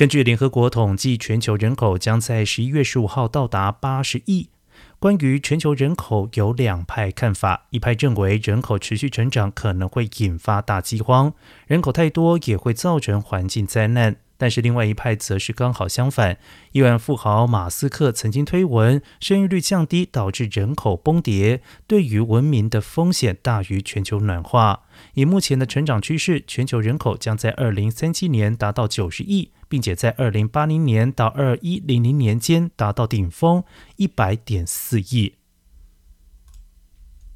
根据联合国统计，全球人口将在十一月十五号到达八十亿。关于全球人口有两派看法，一派认为人口持续成长可能会引发大饥荒，人口太多也会造成环境灾难。但是另外一派则是刚好相反，亿万富豪马斯克曾经推文，生育率降低导致人口崩跌，对于文明的风险大于全球暖化。以目前的成长趋势，全球人口将在二零三七年达到九十亿，并且在二零八零年到二一零零年间达到顶峰一百点四亿。